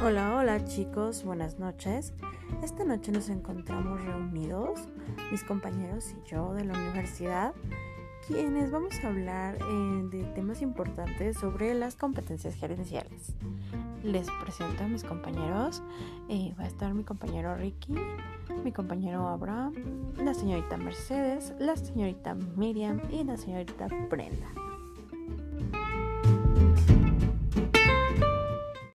Hola, hola chicos, buenas noches. Esta noche nos encontramos reunidos, mis compañeros y yo de la universidad, quienes vamos a hablar eh, de temas importantes sobre las competencias gerenciales. Les presento a mis compañeros. Eh, va a estar mi compañero Ricky, mi compañero Abraham, la señorita Mercedes, la señorita Miriam y la señorita Brenda.